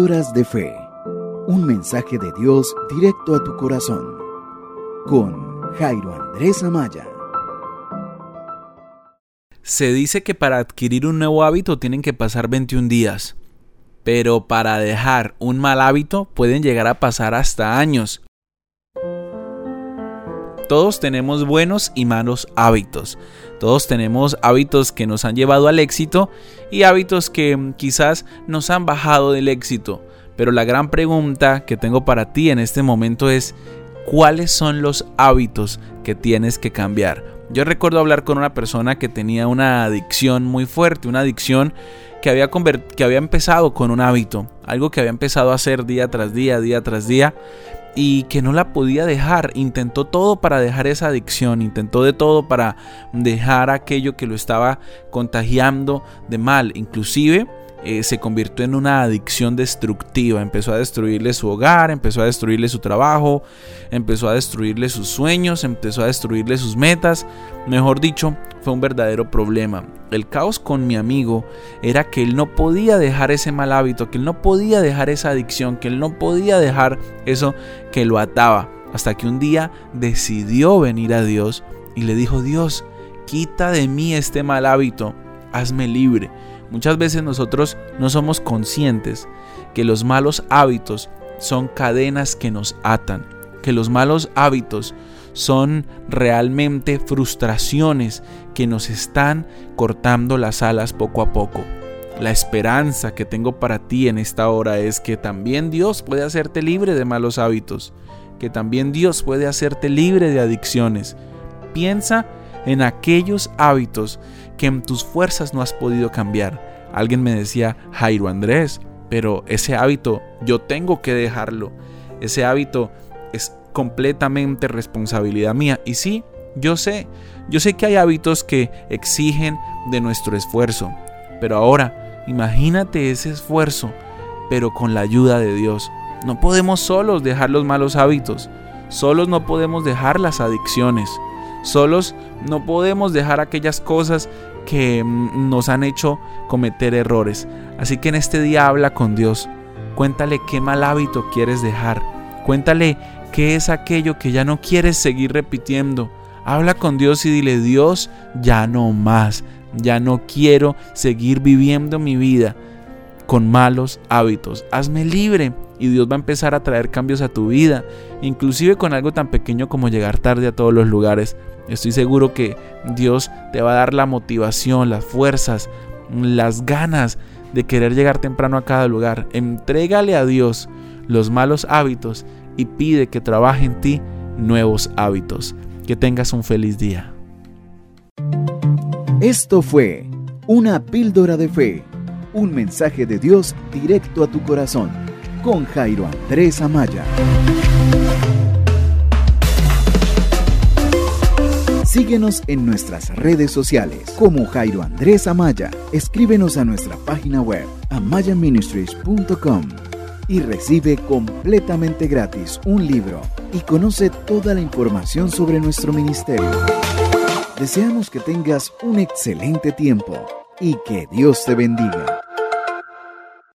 Píldoras de Fe. Un mensaje de Dios directo a tu corazón. Con Jairo Andrés Amaya. Se dice que para adquirir un nuevo hábito tienen que pasar 21 días, pero para dejar un mal hábito pueden llegar a pasar hasta años. Todos tenemos buenos y malos hábitos. Todos tenemos hábitos que nos han llevado al éxito y hábitos que mm, quizás nos han bajado del éxito. Pero la gran pregunta que tengo para ti en este momento es, ¿cuáles son los hábitos que tienes que cambiar? Yo recuerdo hablar con una persona que tenía una adicción muy fuerte, una adicción que había, que había empezado con un hábito, algo que había empezado a hacer día tras día, día tras día, y que no la podía dejar. Intentó todo para dejar esa adicción, intentó de todo para dejar aquello que lo estaba contagiando de mal. Inclusive eh, se convirtió en una adicción destructiva. Empezó a destruirle su hogar, empezó a destruirle su trabajo, empezó a destruirle sus sueños, empezó a destruirle sus metas. Mejor dicho, fue un verdadero problema. El caos con mi amigo era que él no podía dejar ese mal hábito, que él no podía dejar esa adicción, que él no podía dejar eso que lo ataba. Hasta que un día decidió venir a Dios y le dijo, Dios, quita de mí este mal hábito, hazme libre. Muchas veces nosotros no somos conscientes que los malos hábitos son cadenas que nos atan, que los malos hábitos son realmente frustraciones que nos están cortando las alas poco a poco. La esperanza que tengo para ti en esta hora es que también Dios puede hacerte libre de malos hábitos, que también Dios puede hacerte libre de adicciones. Piensa en aquellos hábitos que en tus fuerzas no has podido cambiar. Alguien me decía, Jairo Andrés, pero ese hábito yo tengo que dejarlo. Ese hábito es completamente responsabilidad mía. Y sí, yo sé, yo sé que hay hábitos que exigen de nuestro esfuerzo. Pero ahora, imagínate ese esfuerzo, pero con la ayuda de Dios. No podemos solos dejar los malos hábitos. Solos no podemos dejar las adicciones. Solos no podemos dejar aquellas cosas que mm, nos han hecho cometer errores. Así que en este día habla con Dios. Cuéntale qué mal hábito quieres dejar. Cuéntale qué es aquello que ya no quieres seguir repitiendo. Habla con Dios y dile, Dios, ya no más. Ya no quiero seguir viviendo mi vida con malos hábitos. Hazme libre y Dios va a empezar a traer cambios a tu vida, inclusive con algo tan pequeño como llegar tarde a todos los lugares. Estoy seguro que Dios te va a dar la motivación, las fuerzas, las ganas de querer llegar temprano a cada lugar. Entrégale a Dios los malos hábitos y pide que trabaje en ti nuevos hábitos. Que tengas un feliz día. Esto fue una píldora de fe, un mensaje de Dios directo a tu corazón, con Jairo Andrés Amaya. Síguenos en nuestras redes sociales como Jairo Andrés Amaya. Escríbenos a nuestra página web amayaministries.com y recibe completamente gratis un libro y conoce toda la información sobre nuestro ministerio. Deseamos que tengas un excelente tiempo y que Dios te bendiga.